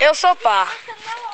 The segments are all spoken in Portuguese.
Eu sou par.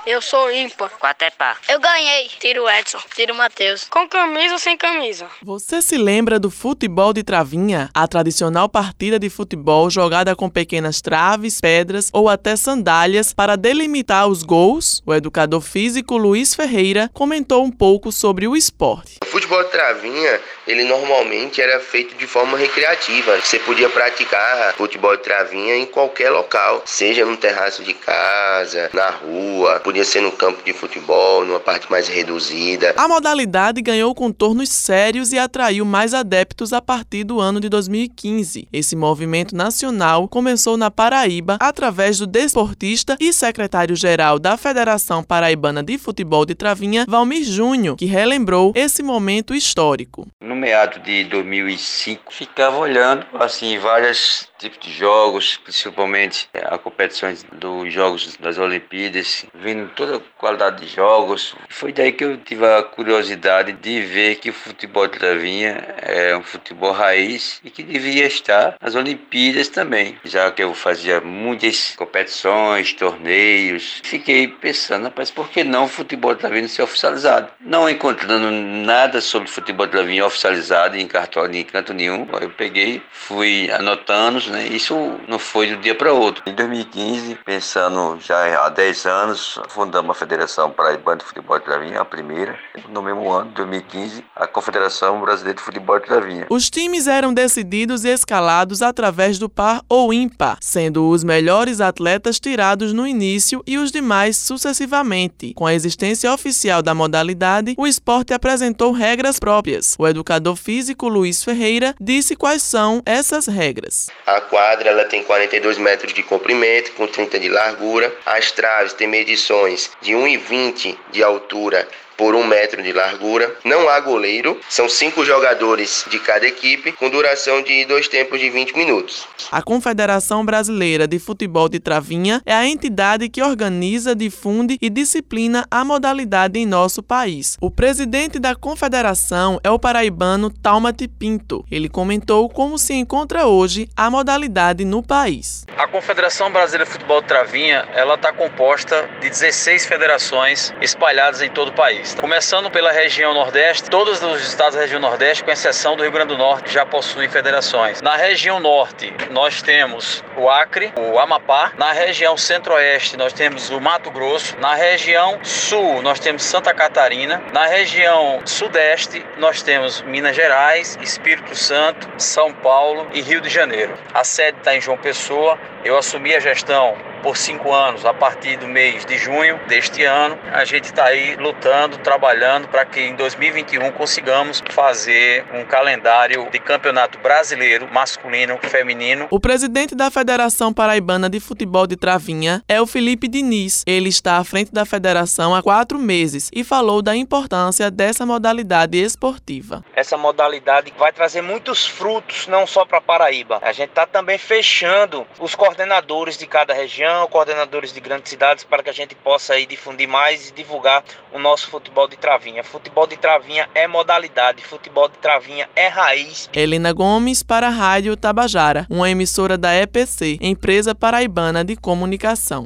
Eu sou ímpar. Quatro é par. Eu ganhei. Tiro Edson. Tiro Matheus. Com camisa ou sem camisa? Você se lembra do futebol de travinha? A tradicional partida de futebol jogada com pequenas traves, pedras ou até sandálias para delimitar os gols? O educador físico Luiz Ferreira comentou um pouco sobre o esporte. O futebol de travinha, ele normalmente era feito de forma recreativa. Você podia praticar futebol de travinha em qualquer local, seja no terraço de casa, na rua, podia ser no campo de futebol, numa parte mais reduzida. A modalidade ganhou contornos sérios e atraiu mais adeptos a partir do ano de 2015. Esse movimento nacional começou na Paraíba através do desportista e secretário-geral da Federação Paraibana de Futebol de Travinha, Valmir Júnior, que relembrou esse momento histórico. No meado de 2005, ficava olhando assim vários tipos de jogos, principalmente é, a competições dos jogos das Olimpíadas, vendo toda a qualidade de jogos. Foi daí que eu tive a curiosidade de ver que o futebol de travinha é um futebol raiz e que devia estar nas Olimpíadas também, já que eu fazia muitas competições, torneios. Fiquei pensando, mas por que não o futebol de travinha ser oficializado? Não encontrando nada sobre futebol de travinha oficializado em cartório, em canto nenhum, eu peguei, fui anotando né? Isso não foi de um dia para outro. Em 2015, pensando já há 10 anos, fundamos a Federação Paraibana de Futebol de Travinha, a primeira. No mesmo ano, 2015, a Confederação Brasileira de Futebol de Travinha. Os times eram decididos e escalados através do par ou ímpar, sendo os melhores atletas tirados no início e os demais sucessivamente. Com a existência oficial da modalidade, o esporte apresentou regras próprias. O educador físico Luiz Ferreira disse quais são essas regras. A quadra ela tem 42 metros de comprimento, com 30 de largura. As traves têm medições de 1,20 de altura por um metro de largura. Não há goleiro, são cinco jogadores de cada equipe, com duração de dois tempos de 20 minutos. A Confederação Brasileira de Futebol de Travinha é a entidade que organiza, difunde e disciplina a modalidade em nosso país. O presidente da confederação é o paraibano Talmati Pinto. Ele comentou como se encontra hoje a modalidade no país. A Confederação Brasileira de Futebol de Travinha ela está composta de 16 federações espalhadas em todo o país. Começando pela região Nordeste, todos os estados da região Nordeste, com exceção do Rio Grande do Norte, já possuem federações. Na região Norte, nós temos o Acre, o Amapá. Na região Centro-Oeste, nós temos o Mato Grosso. Na região Sul, nós temos Santa Catarina. Na região Sudeste, nós temos Minas Gerais, Espírito Santo, São Paulo e Rio de Janeiro. A sede está em João Pessoa. Eu assumi a gestão por cinco anos, a partir do mês de junho deste ano. A gente está aí lutando, trabalhando para que em 2021 consigamos fazer um calendário de campeonato brasileiro, masculino, feminino. O presidente da Federação Paraibana de Futebol de Travinha é o Felipe Diniz. Ele está à frente da federação há quatro meses e falou da importância dessa modalidade esportiva. Essa modalidade vai trazer muitos frutos, não só para Paraíba. A gente está também fechando os coordenadores de cada região coordenadores de grandes cidades, para que a gente possa aí difundir mais e divulgar o nosso futebol de travinha. Futebol de travinha é modalidade, futebol de travinha é raiz. Helena Gomes para a Rádio Tabajara, uma emissora da EPC, Empresa Paraibana de Comunicação.